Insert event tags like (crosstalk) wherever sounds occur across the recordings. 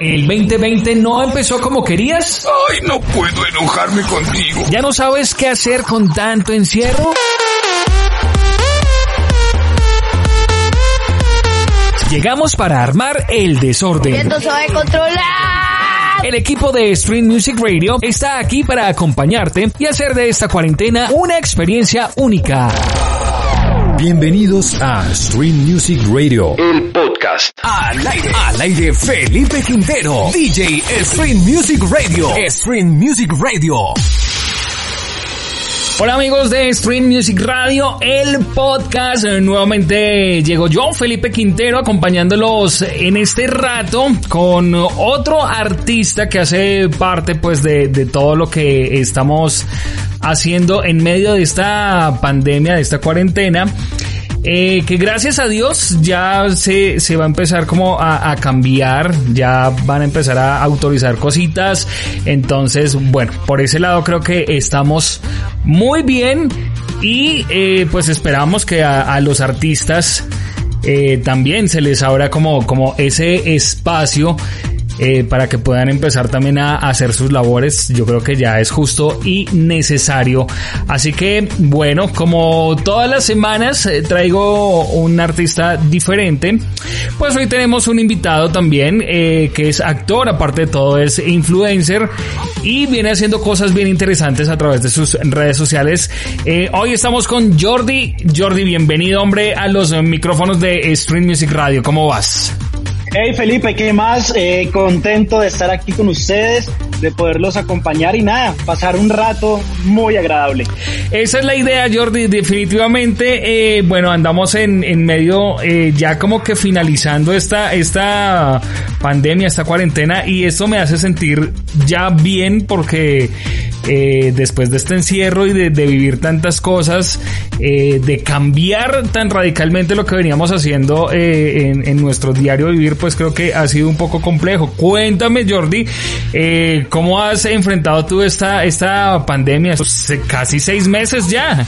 ¿El 2020 no empezó como querías? Ay, no puedo enojarme contigo. ¿Ya no sabes qué hacer con tanto encierro? Llegamos para armar el desorden. sabe controlar. El equipo de Stream Music Radio está aquí para acompañarte y hacer de esta cuarentena una experiencia única. Bienvenidos a Stream Music Radio. El podcast. Al aire. Al aire Felipe Quintero. DJ Stream Music Radio. Stream Music Radio. Hola amigos de Stream Music Radio, el podcast. Nuevamente llego yo, Felipe Quintero, acompañándolos en este rato con otro artista que hace parte pues de, de todo lo que estamos haciendo en medio de esta pandemia, de esta cuarentena. Eh, que gracias a Dios ya se, se va a empezar como a, a, cambiar, ya van a empezar a autorizar cositas. Entonces, bueno, por ese lado creo que estamos muy bien y eh, pues esperamos que a, a los artistas eh, también se les abra como, como ese espacio eh, para que puedan empezar también a, hacer sus labores. Yo creo que ya es justo y necesario. Así que, bueno, como todas las semanas eh, traigo un artista diferente, pues hoy tenemos un invitado también eh, que es actor, aparte de todo es influencer y viene haciendo cosas bien interesantes a través de sus redes sociales. Eh, hoy estamos con Jordi. Jordi, bienvenido hombre a los micrófonos de Stream Music Radio. ¿Cómo vas? Hey Felipe, ¿qué más? Eh, contento de estar aquí con ustedes, de poderlos acompañar y nada, pasar un rato muy agradable. Esa es la idea, Jordi, definitivamente. Eh, bueno, andamos en, en medio eh, ya como que finalizando esta, esta pandemia, esta cuarentena y esto me hace sentir ya bien porque eh, después de este encierro y de, vivir tantas cosas, eh, de cambiar tan radicalmente lo que veníamos haciendo eh, en, nuestro diario vivir, pues creo que ha sido un poco complejo. Cuéntame, Jordi, ¿cómo has enfrentado tú esta, esta pandemia? Casi seis meses ya.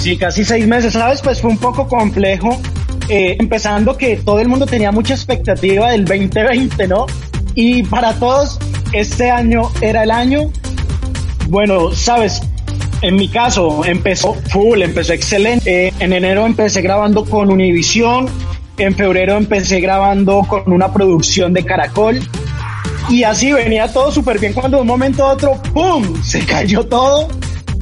Sí, casi seis meses, ¿sabes? Pues fue un poco complejo. Empezando que todo el mundo tenía mucha expectativa del 2020, ¿no? Y para todos, este año era el año bueno, sabes, en mi caso empezó full, empezó excelente. Eh, en enero empecé grabando con Univision, en febrero empecé grabando con una producción de Caracol. Y así venía todo súper bien cuando de un momento a otro, ¡pum! Se cayó todo.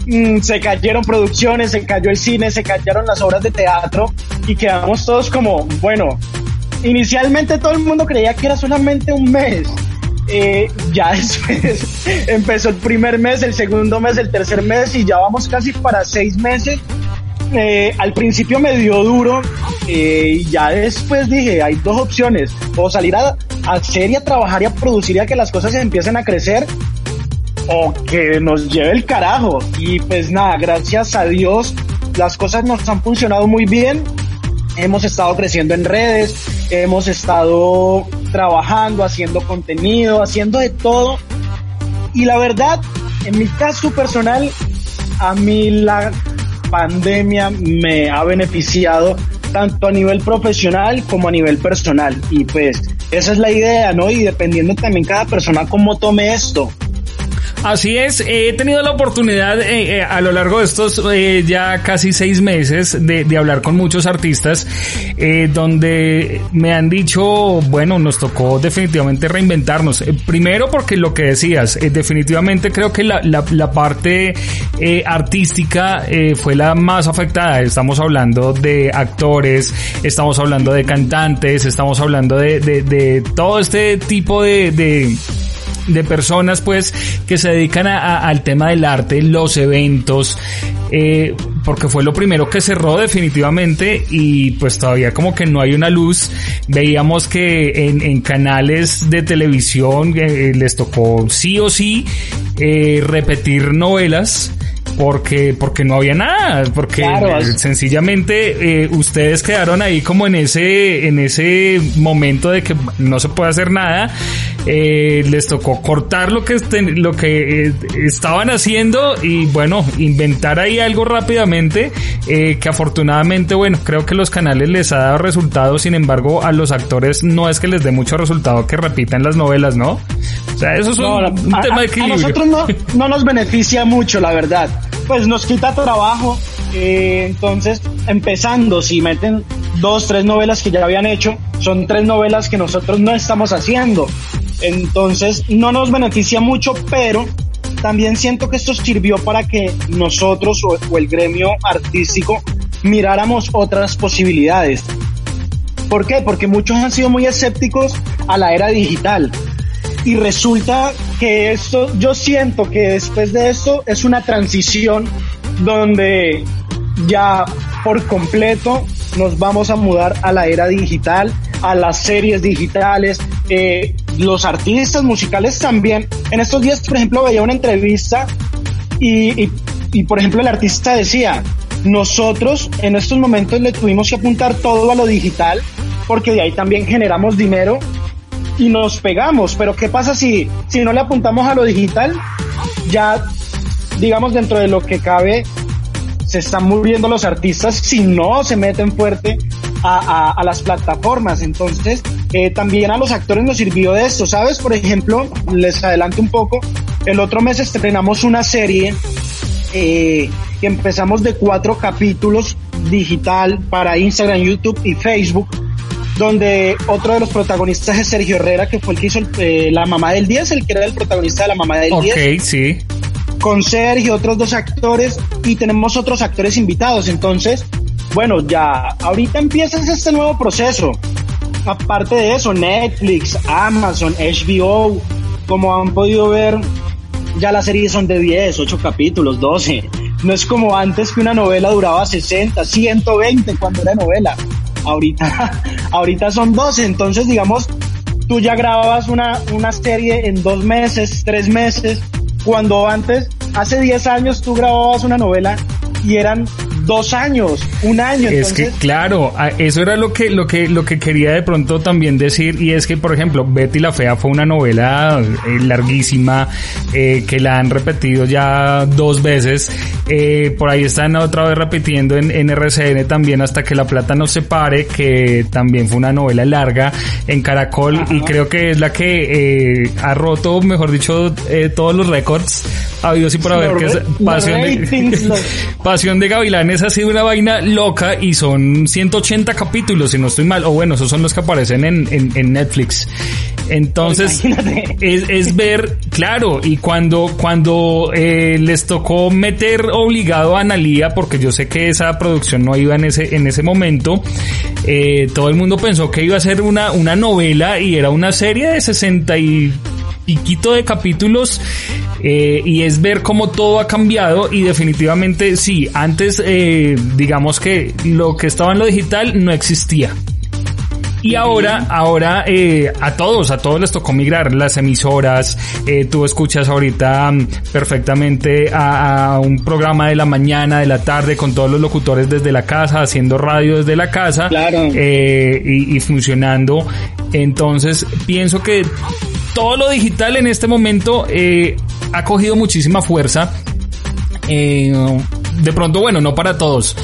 Mm, se cayeron producciones, se cayó el cine, se cayeron las obras de teatro y quedamos todos como, bueno, inicialmente todo el mundo creía que era solamente un mes eh, ya (laughs) después empezó el primer mes, el segundo mes, el tercer mes y ya vamos casi para seis meses. Eh, al principio me dio duro eh, y ya después dije, hay dos opciones, o salir a, a hacer y a trabajar y a producir y a que las cosas empiecen a crecer o que nos lleve el carajo. Y pues nada, gracias a Dios las cosas nos han funcionado muy bien. Hemos estado creciendo en redes, hemos estado trabajando, haciendo contenido, haciendo de todo. Y la verdad, en mi caso personal, a mí la pandemia me ha beneficiado tanto a nivel profesional como a nivel personal. Y pues esa es la idea, ¿no? Y dependiendo también cada persona cómo tome esto. Así es, he tenido la oportunidad eh, eh, a lo largo de estos eh, ya casi seis meses de, de hablar con muchos artistas eh, donde me han dicho, bueno, nos tocó definitivamente reinventarnos. Eh, primero porque lo que decías, eh, definitivamente creo que la, la, la parte artística fue la más afectada. Estamos hablando de actores, estamos hablando de cantantes, estamos hablando de, de, de todo este tipo de, de de personas pues que se dedican a, a, al tema del arte, los eventos, eh, porque fue lo primero que cerró definitivamente y pues todavía como que no hay una luz. Veíamos que en, en canales de televisión eh, les tocó sí o sí eh, repetir novelas porque porque no había nada porque sencillamente eh, ustedes quedaron ahí como en ese en ese momento de que no se puede hacer nada. Eh, les tocó cortar lo que lo que eh, estaban haciendo y bueno inventar ahí algo rápidamente que afortunadamente bueno creo que los canales les ha dado resultados sin embargo a los actores no es que les dé mucho resultado que repitan las novelas no o sea eso es un, tema de equilibrio a nosotros no, no nos beneficia mucho la verdad pues nos quita trabajo. Eh, entonces, empezando, si meten dos, tres novelas que ya habían hecho, son tres novelas que nosotros no estamos haciendo. Entonces, no nos beneficia mucho, pero también siento que esto sirvió para que nosotros o, o el gremio artístico miráramos otras posibilidades. ¿Por qué? Porque muchos han sido muy escépticos a la era digital y resulta que esto, yo siento que después de esto es una transición donde ya por completo nos vamos a mudar a la era digital, a las series digitales, eh, los artistas musicales también. En estos días, por ejemplo, veía una entrevista y, y, y, por ejemplo, el artista decía, nosotros en estos momentos le tuvimos que apuntar todo a lo digital porque de ahí también generamos dinero y nos pegamos. Pero ¿qué pasa si, si no le apuntamos a lo digital? Ya, digamos, dentro de lo que cabe, se están muriendo los artistas si no se meten fuerte a, a, las plataformas. Entonces, eh, también a los actores nos sirvió de esto, ¿sabes? Por ejemplo, les adelanto un poco, el otro mes estrenamos una serie eh, que empezamos de cuatro capítulos digital para Instagram, YouTube y Facebook donde otro de los protagonistas es Sergio Herrera, que fue el que hizo eh, La Mamá del 10, el que era el protagonista de La Mamá del 10. Ok, sí. Con Sergio, otros dos actores, y tenemos otros actores invitados. Entonces, bueno, ya ahorita empieza este nuevo proceso. Aparte de eso, Netflix, Amazon, HBO, como han podido ver, ya las series son de 10, 8 capítulos, 12. No es como antes que una novela duraba 60, 120 cuando era novela. Ahorita, (laughs) ahorita son 12, entonces digamos, tú ya grababas una, una serie en dos meses, tres meses, cuando antes, hace 10 años tú grababas una novela y eran dos años, un año. Es que claro, eso era lo que, lo que, lo que quería de pronto también decir y es que por ejemplo Betty la Fea fue una novela eh, larguísima eh, que la han repetido ya dos veces. Eh, por ahí están otra vez repitiendo en, en, RCN también hasta que la plata no se pare, que también fue una novela larga en Caracol y creo que es la que ha roto, mejor dicho, todos los récords habido sí por haber que es pasión de, (laughs) pasión de Gavilanes ha sido una vaina loca y son 180 capítulos, si no estoy mal. O bueno, esos son los que aparecen en, en, Netflix. Entonces, es, es, ver, claro, y cuando, cuando eh, les tocó meter obligado a Analia, porque yo sé que esa producción no iba en ese, en ese momento, eh, todo el mundo pensó que iba a ser una, una novela y era una serie de 60 y piquito de capítulos eh, y es ver cómo todo ha cambiado y definitivamente sí, antes eh, digamos que lo que estaba en lo digital no existía. Y ahora, ahora eh, a todos, a todos les tocó migrar las emisoras. Eh, tú escuchas ahorita mm, perfectamente a, un programa de la mañana, de la tarde, con todos los locutores desde la casa, haciendo radio desde la casa eh, y, y funcionando. Entonces, pienso que todo lo digital en este momento eh, ha cogido muchísima fuerza. Eh, de pronto, bueno, no para todos,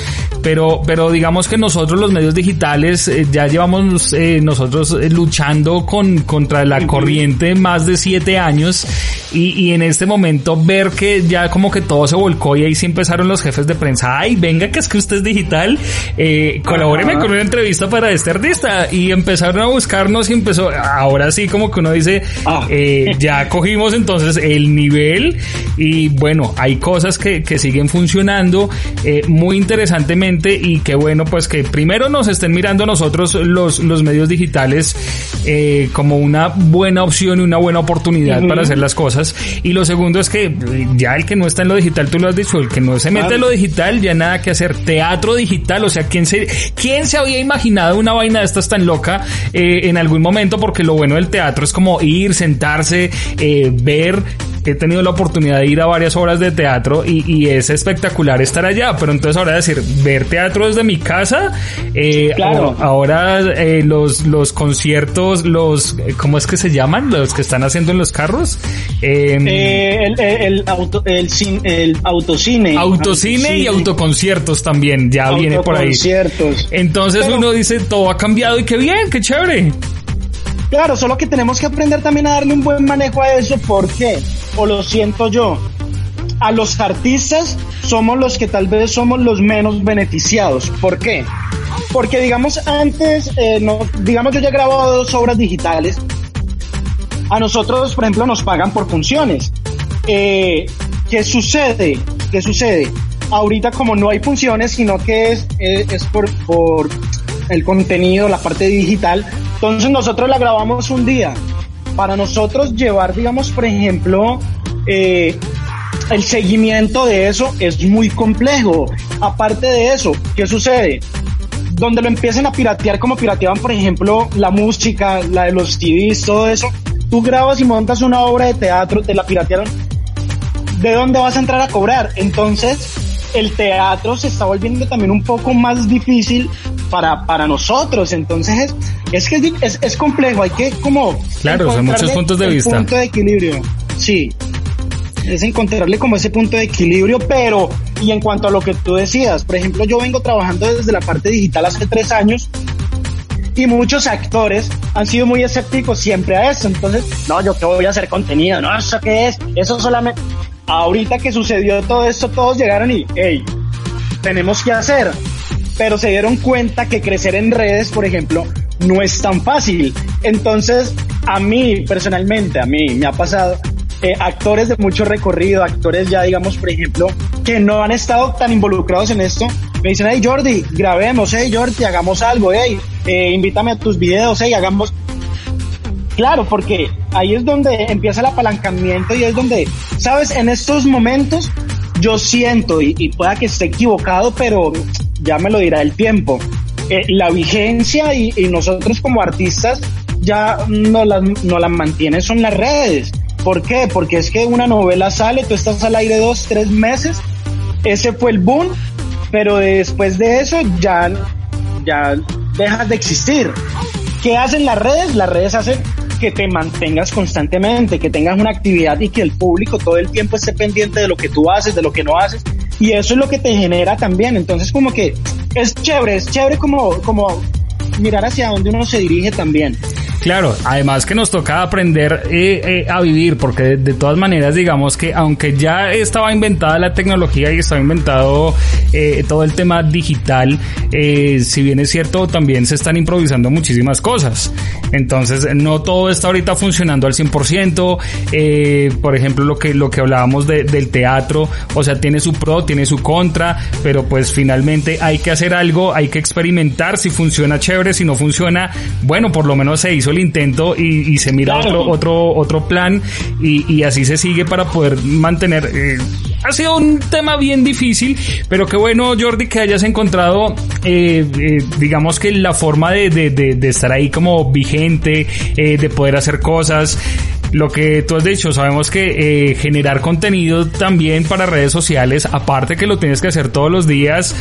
pero, pero digamos que nosotros los medios digitales eh, ya llevamos eh, nosotros eh, luchando con, contra la corriente más de siete años y, y, en este momento ver que ya como que todo se volcó y ahí sí empezaron los jefes de prensa, ay, venga que es que usted es digital, eh, colabóreme con una entrevista para este artista. Y empezaron a buscarnos y empezó, ahora sí como que uno dice, ah. eh, ya cogimos entonces el nivel y bueno, hay cosas que, que siguen funcionando eh, muy interesantemente y qué bueno pues que primero nos estén mirando nosotros los, los medios digitales eh, como una buena opción y una buena oportunidad para hacer las cosas. Y lo segundo es que ya el que no está en lo digital, tú lo has dicho, el que no se mete en lo digital, ya nada que hacer. Teatro digital, o sea, ¿quién se, quién se había imaginado una vaina de estas tan loca eh, en algún momento? Porque lo bueno del teatro es como ir, sentarse, eh, ver he tenido la oportunidad de ir a varias obras de teatro y, es espectacular estar allá, pero entonces ahora decir, ver teatro desde mi casa, eh, claro. ahora eh, los, los conciertos, los, ¿cómo es que se llaman? Los que están haciendo en los carros. Em, eh, el, el, auto, el, el autocine. Autocine y autoconciertos también, ya viene por ahí. Entonces uno dice, todo ha cambiado y qué bien, qué chévere. Claro, solo que tenemos que aprender también a darle un buen manejo a eso. ¿Por qué? O lo siento yo. A los artistas somos los que tal vez somos los menos beneficiados. ¿Por qué? Porque digamos antes, eh, digamos yo ya he grabado dos obras digitales. A nosotros, por ejemplo, nos pagan por funciones. Eh, ¿Qué sucede? ¿Qué sucede? Ahorita como no hay funciones, sino que es, es, es por, por el contenido, la parte digital, entonces nosotros la grabamos un día. Para nosotros llevar, digamos, por ejemplo, eh, el seguimiento de eso es muy complejo. Aparte de eso, ¿qué sucede? Donde lo empiecen a piratear como pirateaban, por ejemplo, la música, la de los CDs, todo eso, tú grabas y montas una obra de teatro, te la piratearon, ¿de dónde vas a entrar a cobrar? Entonces, el teatro se está volviendo también un poco más difícil para, para nosotros. Entonces, es que es, es complejo, hay que como... Claro, son muchos puntos de vista. punto de equilibrio, sí. Es encontrarle como ese punto de equilibrio, pero, y en cuanto a lo que tú decías, por ejemplo, yo vengo trabajando desde la parte digital hace tres años y muchos actores han sido muy escépticos siempre a eso. Entonces, no, yo que voy a hacer contenido, no, eso qué es, eso solamente. Ahorita que sucedió todo esto, todos llegaron y, hey, tenemos que hacer. Pero se dieron cuenta que crecer en redes, por ejemplo, no es tan fácil. Entonces, a mí personalmente, a mí me ha pasado eh, actores de mucho recorrido, actores ya digamos, por ejemplo, que no han estado tan involucrados en esto, me dicen, hey Jordi, grabemos, hey Jordi, hagamos algo, hey, eh, invítame a tus videos, hey, hagamos... Claro, porque ahí es donde empieza el apalancamiento y es donde, sabes, en estos momentos yo siento, y, y pueda que esté equivocado, pero ya me lo dirá el tiempo, eh, la vigencia y, nosotros como artistas ya no las, no las mantienen son las redes. ¿Por qué? Porque es que una novela sale, tú estás al aire dos, tres meses, ese fue el boom, pero después de eso ya, ya dejas de existir. ¿Qué hacen las redes? Las redes hacen que te mantengas constantemente, que tengas una actividad y que el público todo el tiempo esté pendiente de lo que tú haces, de lo que no haces. Y eso es lo que te genera también. Entonces como que es chévere, es chévere como, como mirar hacia dónde uno se dirige también. Claro, además que nos toca aprender eh, eh, a vivir, porque de, todas maneras, digamos que aunque ya estaba inventada la tecnología y estaba inventado eh, todo el tema digital, si bien es cierto, también se están improvisando muchísimas cosas. Entonces, no todo está ahorita funcionando al 100%. por ejemplo, lo que, lo que hablábamos del teatro, o sea, tiene su pro, tiene su contra, pero pues finalmente hay que hacer algo, hay que experimentar si funciona chévere, si no funciona, bueno, por lo menos se hizo el intento y, se mira otro, otro, otro plan y, así se sigue para poder mantener. Eh, ha sido un tema bien difícil, pero qué bueno, Jordi, que hayas encontrado, eh, eh, digamos que la forma de, de, de, estar ahí como vigente, de poder hacer cosas lo que tú has dicho, sabemos que generar contenido también para redes sociales, aparte que lo tienes que hacer todos los días,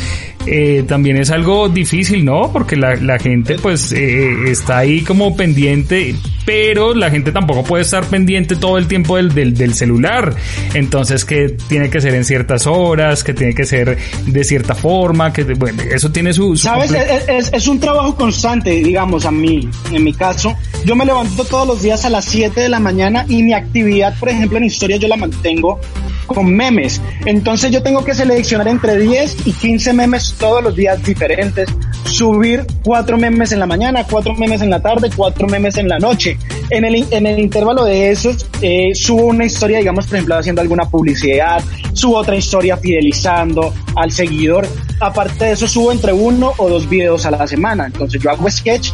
eh, también es algo difícil, ¿no? Porque la, la gente pues eh, está ahí como pendiente, pero la gente tampoco puede estar pendiente todo el tiempo del, del, del, celular. Entonces que tiene que ser en ciertas horas, que tiene que ser de cierta forma, que bueno, eso tiene su... Sabes, es, es, un trabajo constante, digamos, a mí, en mi caso. Yo me levanto todos los días a las 7 de la mañana y mi actividad, por ejemplo, en historia yo la mantengo con memes. Entonces yo tengo que seleccionar entre 10 y 15 memes todos los días diferentes, subir cuatro memes en la mañana, cuatro memes en la tarde, cuatro memes en la noche. en el, en el intervalo de esos, eh, subo una historia, digamos, por ejemplo, haciendo alguna publicidad, subo otra historia fidelizando al seguidor. Aparte de eso, subo entre uno o dos videos a la semana. Entonces yo hago sketch.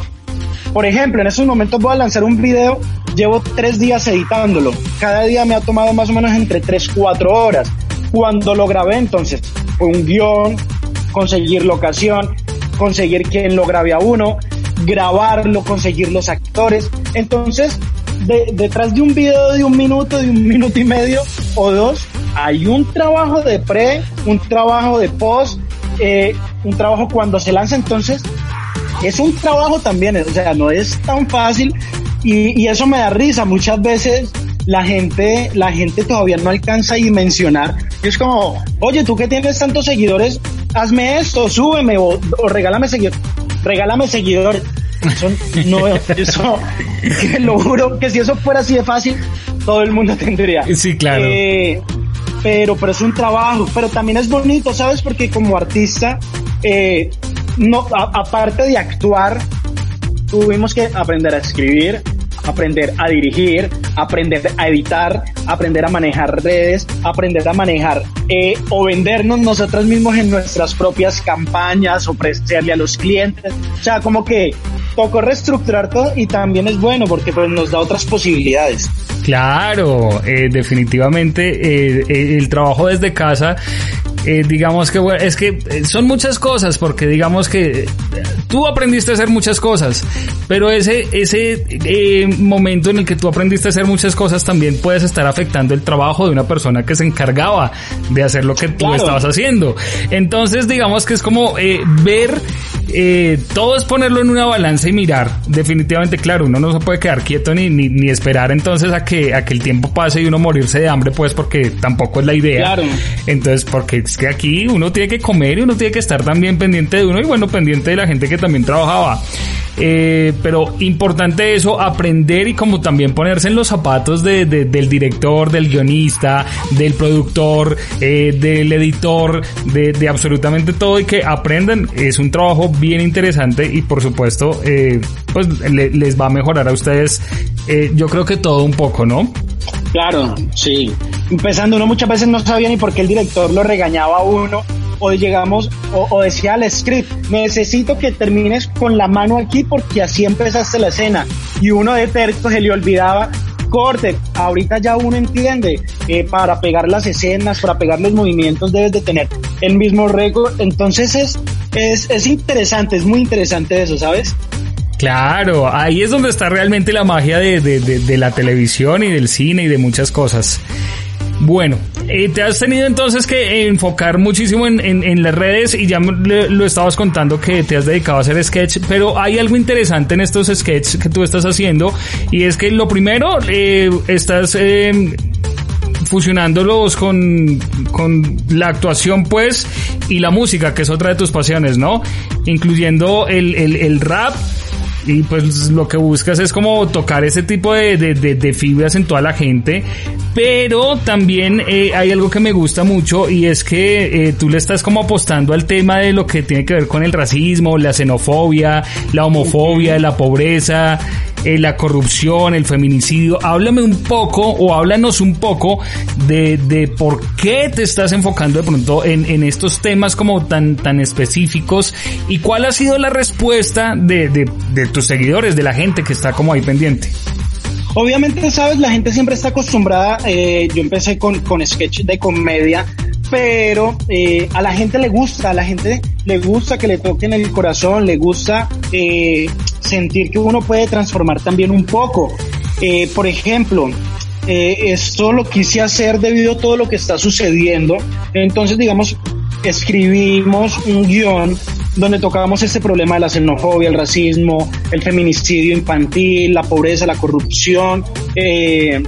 Por ejemplo, en estos momentos voy a lanzar un video, llevo tres días editándolo. Cada día me ha tomado más o menos entre tres, cuatro horas. Cuando lo grabé, entonces, fue un guion, conseguir locación, conseguir quien lo grabe a uno, grabarlo, conseguir los actores. Entonces, detrás de un video de un minuto, de un minuto y medio o dos, hay un trabajo de pre, un trabajo de post, eh, un trabajo cuando se lanza. Entonces, es un trabajo también, o sea, no es tan fácil y, y eso me da risa. Muchas veces la gente, la gente todavía no alcanza a dimensionar. es como, oye, tú que tienes tantos seguidores, hazme esto, súbeme o, regálame seguidores. Regálame seguidores. Eso, no, (laughs) eso, lo juro que si eso fuera así de fácil, todo el mundo tendría. Sí, claro. Eh, pero, pero es un trabajo, pero también es bonito, ¿sabes? Porque como artista, eh, no, aparte de actuar, tuvimos que aprender a escribir, aprender a dirigir, aprender a editar, aprender a manejar redes, aprender a manejar eh, o vendernos nosotros mismos en nuestras propias campañas, ofrecerle a los clientes. O sea, como que tocó reestructurar todo y también es bueno porque pues, nos da otras posibilidades. Claro, eh, definitivamente eh, el trabajo desde casa eh, digamos que bueno, es que eh, son muchas cosas porque digamos que tú aprendiste a hacer muchas cosas, pero ese ese eh, momento en el que tú aprendiste a hacer muchas cosas también puedes estar afectando el trabajo de una persona que se encargaba de hacer lo que tú estabas haciendo. Entonces digamos que es como ver todo es ponerlo en una balanza y mirar. Definitivamente, claro, uno no se puede quedar quieto ni, ni, ni, esperar entonces a que, a que el tiempo pase y uno morirse de hambre, pues porque tampoco es la idea. Claro. Entonces, porque es que aquí uno tiene que comer y uno tiene que estar también pendiente de uno y bueno, pendiente de la gente que también trabajaba. Eh, pero importante eso, aprender y como también ponerse en los zapatos de, del director, del guionista, del productor, eh, del editor, de, de, absolutamente todo y que aprendan. Es un trabajo bien interesante y por supuesto, eh, pues les va a mejorar a ustedes, eh, yo creo que todo un poco, ¿no? Claro, sí. Empezando, uno muchas veces no sabía ni por qué el director lo regañaba a uno o llegamos o, decía al script, necesito que termines con la mano aquí porque así empezaste la escena. Y uno de terco se le olvidaba corte. Ahorita ya uno entiende que para pegar las escenas, para pegar los movimientos debes de tener el mismo récord. Entonces es, es, es interesante, es muy interesante eso, ¿sabes? Claro, ahí es donde está realmente la magia de, de, de, la televisión y del cine y de muchas cosas. Bueno, eh, te has tenido entonces que enfocar muchísimo en, en, las redes y ya lo estabas contando que te has dedicado a hacer sketch, pero hay algo interesante en estos sketches que tú estás haciendo y es que lo primero, eh, estás... Eh, fusionándolos con, con la actuación pues y la música que es otra de tus pasiones, ¿no? Incluyendo el, el rap y pues lo que buscas es como tocar ese tipo de, de, de, fibras en toda la gente, pero también eh, hay algo que me gusta mucho y es que eh, tú le estás como apostando al tema de lo que tiene que ver con el racismo, la xenofobia, la homofobia, la pobreza, eh, la corrupción, el feminicidio. Háblame un poco o háblanos un poco de, de por qué te estás enfocando de pronto en, en, estos temas como tan, tan específicos y cuál ha sido la respuesta de, de, de tus seguidores, de la gente que está como ahí pendiente. Obviamente, sabes, la gente siempre está acostumbrada, eh, yo empecé con, con sketch de comedia, pero eh, a la gente le gusta, a la gente le gusta que le toquen el corazón, le gusta eh, sentir que uno puede transformar también un poco. Eh, por ejemplo, eh, esto lo quise hacer debido a todo lo que está sucediendo. Entonces, digamos, escribimos un guion donde tocábamos este problema de la xenofobia, el racismo, el feminicidio infantil, la pobreza, la corrupción. Eh,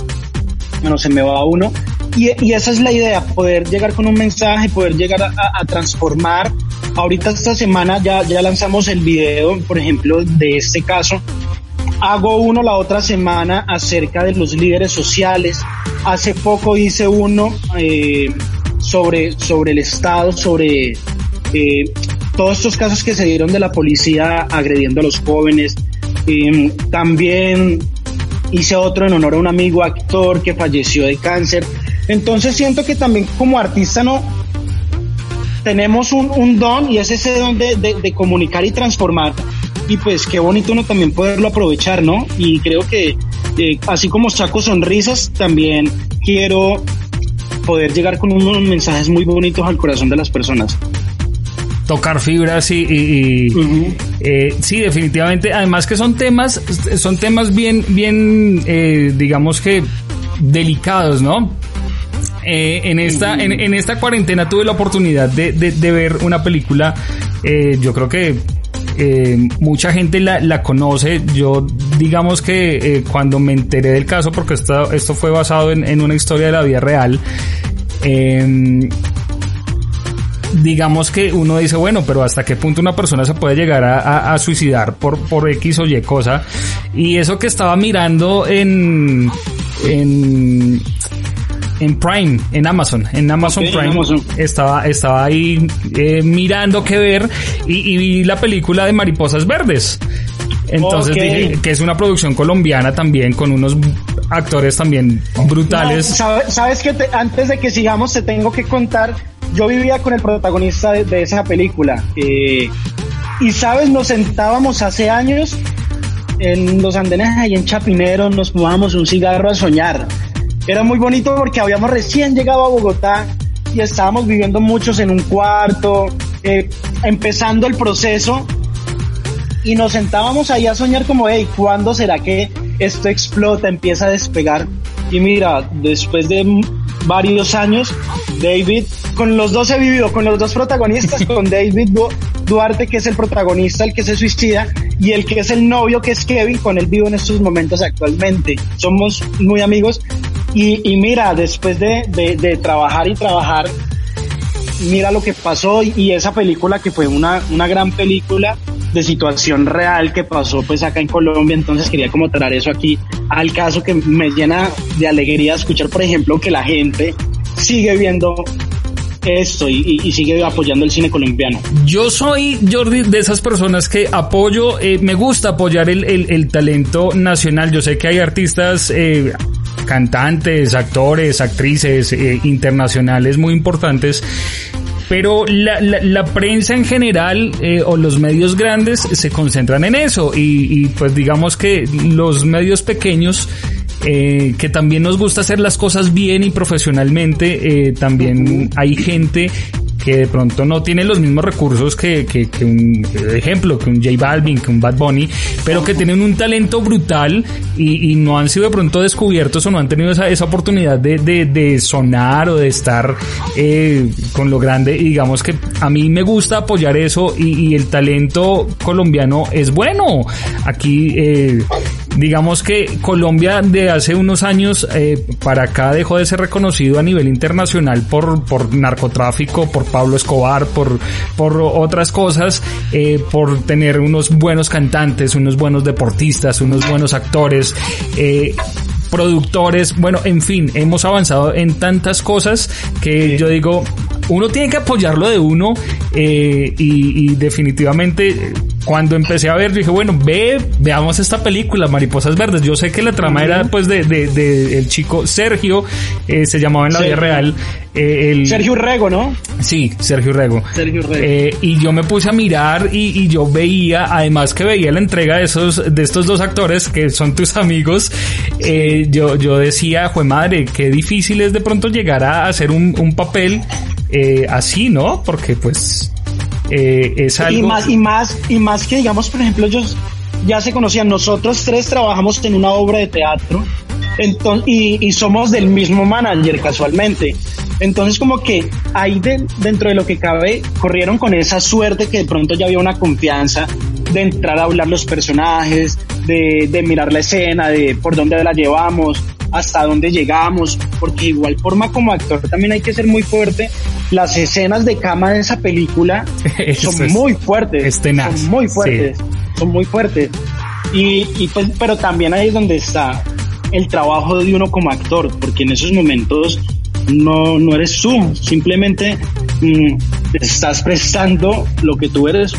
bueno, se me va uno. Y, esa es la idea, poder llegar con un mensaje, poder llegar a, transformar. Ahorita esta semana ya, ya lanzamos el video, por ejemplo, de este caso. Hago uno la otra semana acerca de los líderes sociales. Hace poco hice uno eh, sobre, sobre el Estado, sobre eh, todos estos casos que se dieron de la policía agrediendo a los jóvenes. Eh, también hice otro en honor a un amigo actor que falleció de cáncer. Entonces siento que también como artista no tenemos un, un don y es ese don de, de, de comunicar y transformar y pues qué bonito uno también poderlo aprovechar, ¿no? Y creo que eh, así como saco sonrisas, también quiero poder llegar con unos mensajes muy bonitos al corazón de las personas. Tocar fibras y, y, y eh, sí, definitivamente. Además que son temas, son temas bien, bien, eh, digamos que delicados, ¿no? Eh, en esta en, en, esta cuarentena tuve la oportunidad de, de, ver una película eh, yo creo que eh, mucha gente la, la, conoce. Yo, digamos que cuando me enteré del caso, porque esto, esto fue basado en, en, una historia de la vida real, eh, digamos que uno dice, bueno, pero hasta qué punto una persona se puede llegar a, a, a, suicidar por, por X o Y cosa. Y eso que estaba mirando en, en, en Prime, en Amazon, en Amazon okay, Prime, en Amazon. estaba estaba ahí eh, mirando qué ver y, y, vi la película de Mariposas Verdes. Entonces okay. dije que es una producción colombiana también con unos actores también brutales. No, sabes, sabes que te, antes de que sigamos te tengo que contar, yo vivía con el protagonista de, de esa película eh, y sabes, nos sentábamos hace años en los andenes ahí en Chapinero, nos fumábamos un cigarro a soñar era muy bonito porque habíamos recién llegado a Bogotá y estábamos viviendo muchos en un cuarto, eh, empezando el proceso y nos sentábamos ahí a soñar como, hey, ¿cuándo será que esto explota, empieza a despegar? Y mira, después de varios años, David, con los dos he vivido, con los dos protagonistas, (laughs) con David Duarte, que es el protagonista, el que se suicida, y el que es el novio, que es Kevin, con él vivo en estos momentos actualmente. Somos muy amigos. Y, mira, después de, de, trabajar y trabajar, mira lo que pasó y esa película que fue una, una gran película de situación real que pasó pues acá en Colombia, entonces quería como traer eso aquí al caso que me llena de alegría escuchar, por ejemplo, que la gente sigue viendo esto y, sigue apoyando el cine colombiano. Yo soy, Jordi, de esas personas que apoyo, eh, me gusta apoyar el, el, el, talento nacional. Yo sé que hay artistas... Eh, cantantes, actores, actrices eh, internacionales muy importantes pero la, la, la, prensa en general eh, o los medios grandes se concentran en eso y, y pues digamos que los medios pequeños eh, que también nos gusta hacer las cosas bien y profesionalmente, eh, también hay gente que de pronto no tiene los mismos recursos que, que, un ejemplo, que un J Balvin, que un Bad Bunny, pero que tienen un talento brutal y, no han sido de pronto descubiertos o no han tenido esa, esa oportunidad de, de, de sonar o de estar eh, con lo grande. Y digamos que a mí me gusta apoyar eso y, y el talento colombiano es bueno. Aquí, eh, digamos que Colombia de hace unos años eh, para acá dejó de ser reconocido a nivel internacional por, por narcotráfico, por Pablo Escobar, por, por otras cosas, eh, por tener unos buenos cantantes, unos buenos deportistas, unos buenos actores. Eh, productores, bueno, en fin, hemos avanzado en tantas cosas que sí. yo digo, uno tiene que apoyarlo de uno eh, y, y, definitivamente cuando empecé a ver dije bueno ve veamos esta película Mariposas Verdes yo sé que la trama uh -huh. era pues de, de, de, el chico Sergio eh, se llamaba en la vida real eh, el, Sergio Rego no sí Sergio Rego, Sergio Rego. Eh, y yo me puse a mirar y, y, yo veía además que veía la entrega de esos de estos dos actores que son tus amigos eh, yo yo decía fue madre qué difícil es de pronto llegar a hacer un, un papel eh, así, ¿no? Porque pues eh, es algo... Y más, y más, y más que digamos, por ejemplo, ellos ya se conocían, nosotros tres trabajamos en una obra de teatro entonces, y, y somos del mismo manager casualmente. Entonces como que ahí de, dentro de lo que cabe corrieron con esa suerte que de pronto ya había una confianza de entrar a hablar los personajes, de, de mirar la escena, de por dónde la llevamos, hasta dónde llegamos, porque igual forma como actor también hay que ser muy fuerte. Las escenas de cama de esa película (laughs) son es, muy fuertes, es tenaz, son muy fuertes, sí. son muy fuertes. Y, y pues, pero también ahí es donde está el trabajo de uno como actor, porque en esos momentos no, no eres tú, simplemente mmm, estás prestando lo que tú eres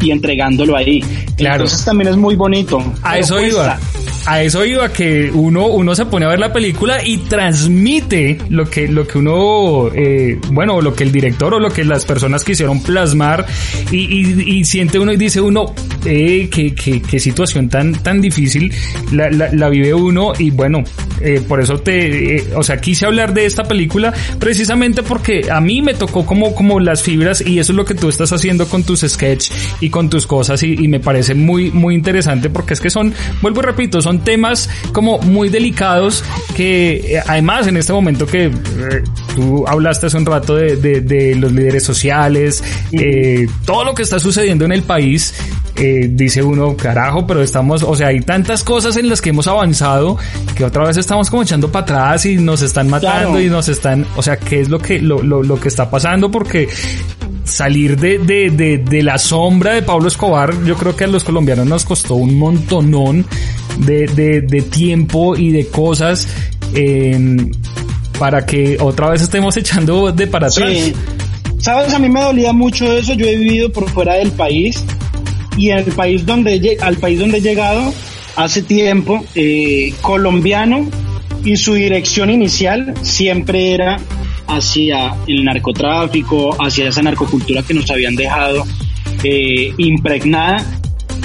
y entregándolo ahí. Claro. Entonces también es muy bonito. A eso cuesta. iba a eso iba que uno, uno se pone a ver la película y transmite lo que, lo que uno, eh, bueno, lo que el director o lo que las personas quisieron plasmar y, y, y siente uno y dice uno, eh, qué, qué, qué, situación tan, tan difícil la, la, la vive uno y bueno, eh, por eso te, eh, o sea, quise hablar de esta película precisamente porque a mí me tocó como, como las fibras y eso es lo que tú estás haciendo con tus sketch y con tus cosas y, y me parece muy, muy interesante porque es que son, vuelvo y repito, son temas como muy delicados que eh, además en este momento que eh, tú hablaste hace un rato de, de, de los líderes sociales, eh, todo lo que está sucediendo en el país, eh, dice uno, carajo, pero estamos, o sea, hay tantas cosas en las que hemos avanzado que otra vez estamos como echando para atrás y nos están matando claro. y nos están, o sea, ¿qué es lo que, lo, lo, lo que está pasando? Porque salir de, de, de, de, la sombra de Pablo Escobar, yo creo que a los colombianos nos costó un montonón de, de, de tiempo y de cosas eh, para que otra vez estemos echando de para atrás. Sí. Sabes, a mí me dolía mucho eso, yo he vivido por fuera del país y el país donde, al país donde he llegado hace tiempo, eh, colombiano, y su dirección inicial siempre era hacia el narcotráfico, hacia esa narcocultura que nos habían dejado eh, impregnada,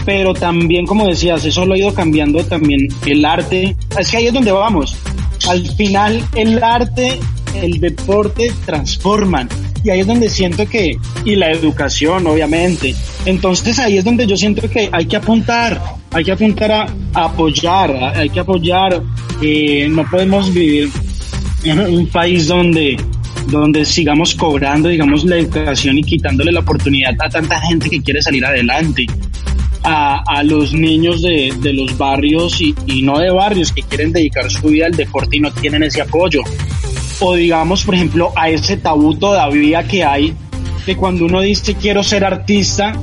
pero también, como decías, eso lo ha ido cambiando también el arte. Es que ahí es donde vamos. Al final, el arte, el deporte transforman. Y ahí es donde siento que, y la educación, obviamente. Entonces ahí es donde yo siento que hay que apuntar, hay que apuntar a, apoyar, hay que apoyar. Eh, no podemos vivir en un país donde donde sigamos cobrando, digamos, la educación y quitándole la oportunidad a tanta gente que quiere salir adelante, a, a los niños de, de los barrios y, no de barrios que quieren dedicar su vida al deporte y no tienen ese apoyo. O digamos, por ejemplo, a ese tabú todavía que hay de cuando uno dice quiero ser artista,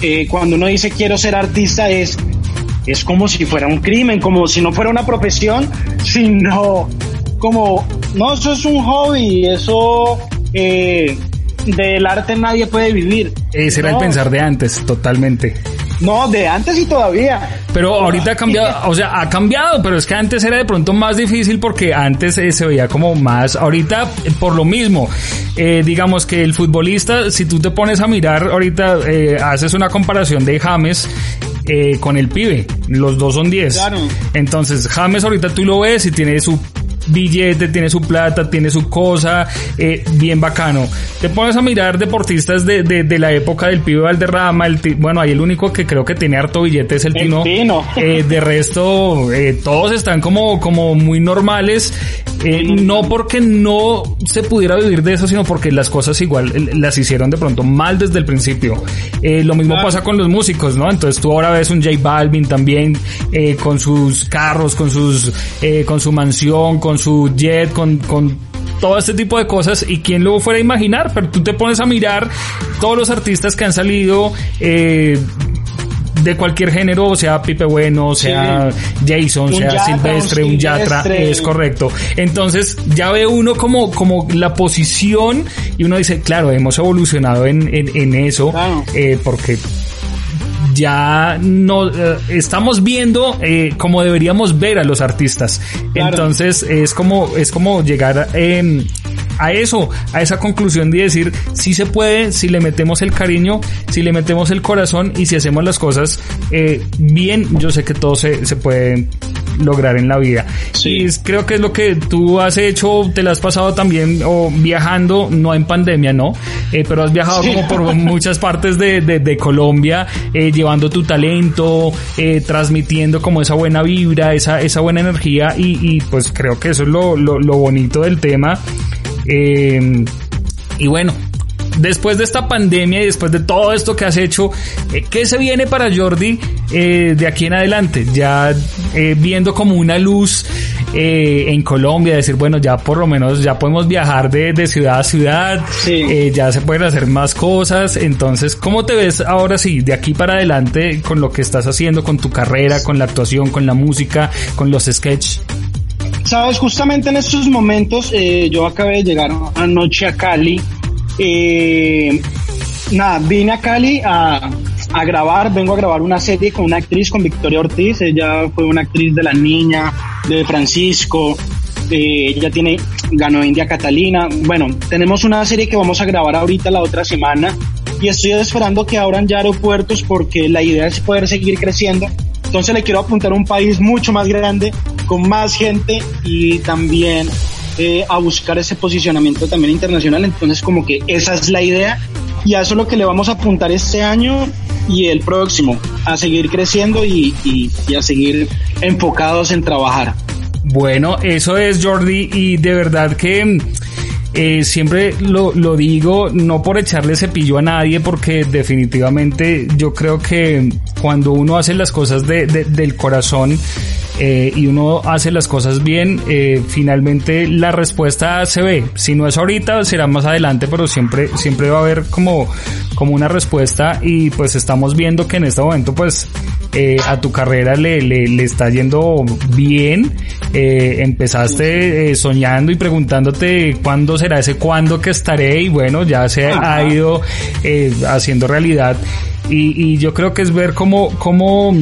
eh, cuando uno dice quiero ser artista es es como si fuera un crimen, como si no fuera una profesión, sino como, no, eso es un hobby, eso eh, del arte nadie puede vivir. Ese no. era el pensar de antes, totalmente. No, de antes y todavía. Pero ahorita ha cambiado, (laughs) o sea, ha cambiado, pero es que antes era de pronto más difícil porque antes eh, se veía como más, ahorita eh, por lo mismo, eh, digamos que el futbolista, si tú te pones a mirar, ahorita eh, haces una comparación de James eh, con el pibe, los dos son 10. Claro. Entonces, James ahorita tú lo ves y tiene su billete, tiene su plata, tiene su cosa, eh, bien bacano. Te pones a mirar deportistas de, de, de la época del pibe Valderrama, el, bueno, ahí el único que creo que tiene harto billete es el, el Tino. Tino. Eh, de resto, eh, todos están como, como muy normales. No porque no se pudiera vivir de eso, sino porque las cosas igual las hicieron de pronto mal desde el principio. Lo mismo claro. pasa con los músicos, ¿no? Entonces tú ahora ves un J Balvin también con sus carros, con sus, con su mansión, con su jet, con, con todo este tipo de cosas y quién lo fuera a imaginar, pero tú te pones a mirar todos los artistas que han salido eh, de cualquier género, o sea Pipe Bueno, sea sí. Jason, un sea yatra, Silvestre, un Yatra, es correcto. Entonces ya ve uno como, como la posición y uno dice, claro, hemos evolucionado en, en, en eso, claro. eh, porque ya no eh, estamos viendo eh, como deberíamos ver a los artistas. Claro. Entonces es como es como llegar a eso, a esa conclusión de decir si se puede, si le metemos el cariño, si le metemos el corazón y si hacemos las cosas eh, bien, yo sé que todo se, se puede lograr en la vida. Sí. Y creo que es lo que tú has hecho, te lo has pasado también o viajando, no en pandemia, ¿no? Eh, pero has viajado sí. como por (laughs) muchas partes de, de, de Colombia, eh, llevando tu talento, eh, transmitiendo como esa buena vibra, esa, esa buena energía y, y pues creo que eso es lo, lo, lo bonito del tema. Eh, y bueno, después de esta pandemia y después de todo esto que has hecho, eh, ¿qué se viene para Jordi eh, de aquí en adelante? Ya eh, viendo como una luz eh, en Colombia, decir, bueno, ya por lo menos ya podemos viajar de, de ciudad a ciudad, sí. Eh, ya se pueden hacer más cosas. Entonces, ¿cómo te ves ahora sí, de aquí para adelante con lo que estás haciendo, con tu carrera, con la actuación, con la música, con los sketches? Sabes, justamente en estos momentos eh, yo acabé de llegar anoche a Cali. Eh, nada, vine a Cali a, a grabar, vengo a grabar una serie con una actriz, con Victoria Ortiz, ella fue una actriz de La Niña, de Francisco, eh, ella tiene, ganó India Catalina, bueno, tenemos una serie que vamos a grabar ahorita la otra semana y estoy esperando que abran ya aeropuertos porque la idea es poder seguir creciendo. Entonces le quiero apuntar a un país mucho más grande, con más gente y también eh, a buscar ese posicionamiento también internacional. Entonces como que esa es la idea y a eso es lo que le vamos a apuntar este año y el próximo, a seguir creciendo y, y, y a seguir enfocados en trabajar. Bueno, eso es Jordi y de verdad que eh, siempre lo, lo, digo, no por echarle cepillo a nadie, porque definitivamente yo creo que cuando uno hace las cosas de, de, del corazón, eh, y uno hace las cosas bien, eh, finalmente la respuesta se ve. Si no es ahorita, será más adelante, pero siempre, siempre va a haber como, como una respuesta y pues estamos viendo que en este momento pues eh, a tu carrera le, le, le, está yendo bien. Eh, empezaste eh, soñando y preguntándote cuándo será ese cuándo que estaré y bueno, ya se Ajá. ha ido haciendo realidad. Y, y, yo creo que es ver cómo, cómo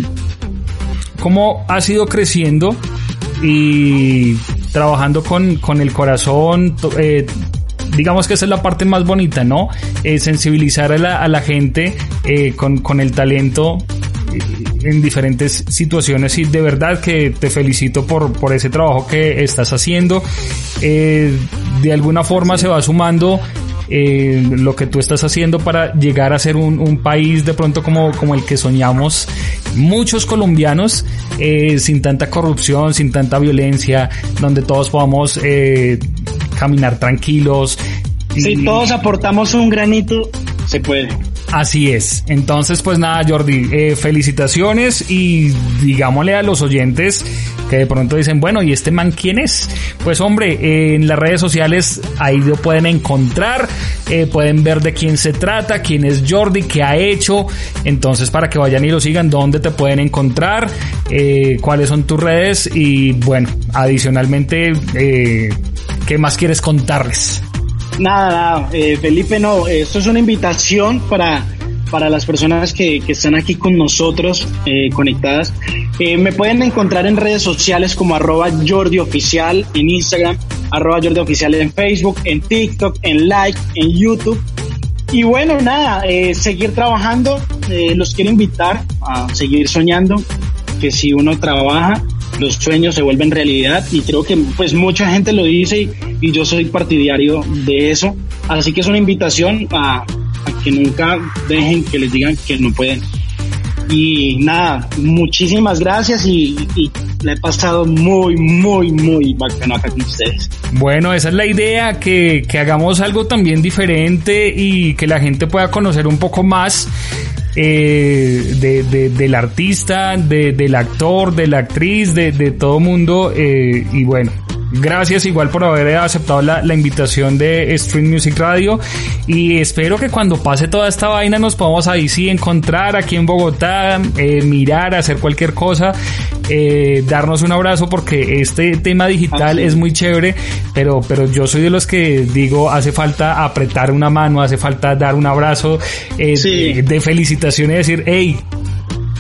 cómo has ido creciendo y trabajando con, con el corazón, eh, digamos que esa es la parte más bonita, ¿no? Eh, sensibilizar a la, a la gente eh, con, con el talento en diferentes situaciones y de verdad que te felicito por, por ese trabajo que estás haciendo. Eh, de alguna forma se va sumando eh, lo que tú estás haciendo para llegar a ser un, un, país de pronto como, como el que soñamos muchos colombianos eh, sin tanta corrupción, sin tanta violencia, donde todos podamos eh, caminar tranquilos. Si y... todos aportamos un granito, se puede. Así es. Entonces, pues nada, Jordi, eh, felicitaciones y digámosle a los oyentes que de pronto dicen, bueno, ¿y este man quién es? Pues hombre, eh, en las redes sociales ahí lo pueden encontrar, eh, pueden ver de quién se trata, quién es Jordi, qué ha hecho. Entonces, para que vayan y lo sigan, dónde te pueden encontrar, eh, cuáles son tus redes y bueno, adicionalmente, ¿qué más quieres contarles? Nada, nada, eh, Felipe, no, esto es una invitación para, para las personas que, que están aquí con nosotros eh, conectadas. Eh, me pueden encontrar en redes sociales como arroba Jordi Oficial en Instagram, arroba Jordi Oficial en Facebook, en TikTok, en Like, en YouTube. Y bueno, nada, eh, seguir trabajando, los quiero invitar a seguir soñando, que si uno trabaja, los sueños se vuelven realidad y creo que pues mucha gente lo dice y, y yo soy partidario de eso. Así que es una invitación a, a, que nunca dejen que les digan que no pueden. Y nada, muchísimas gracias y, y la he pasado muy, muy, muy bacano acá con ustedes. Bueno, esa es la idea, que, que hagamos algo también diferente y que la gente pueda conocer un poco más eh, de, de, del artista, de, del actor, de la actriz, de, de todo mundo. Eh, y bueno, gracias igual por haber aceptado la, la, invitación de Stream Music Radio y espero que cuando pase toda esta vaina nos podamos ahí sí encontrar aquí en Bogotá, eh, mirar, hacer cualquier cosa, eh, darnos un abrazo porque este tema digital es muy chévere, pero, pero yo soy de los que digo hace falta apretar una mano, hace falta dar un abrazo eh, sí. de, de felicitación y decir, hey,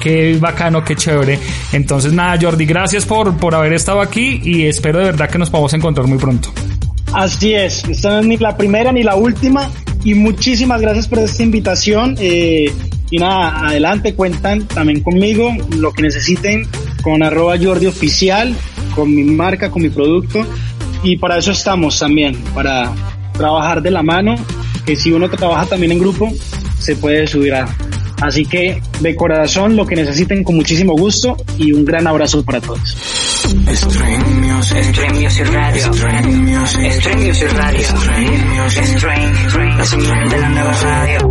qué bacano, qué chévere. Entonces nada, Jordi, gracias por, por haber estado aquí y espero de verdad que nos podamos encontrar muy pronto. Así es, esta no es ni la primera ni la última y muchísimas gracias por esta invitación. Eh, y nada, adelante, cuentan también conmigo lo que necesiten con arroba Jordi Oficial, con mi marca, con mi producto y para eso estamos también, para trabajar de la mano, que si uno trabaja también en grupo, se puede subir a, Así que de corazón lo que necesiten con muchísimo gusto y un gran abrazo para todos. Stream Music, Stream Music Radio, Stream Music, Stream Music Radio, Stream Music, Stream, la señal de la nueva radio.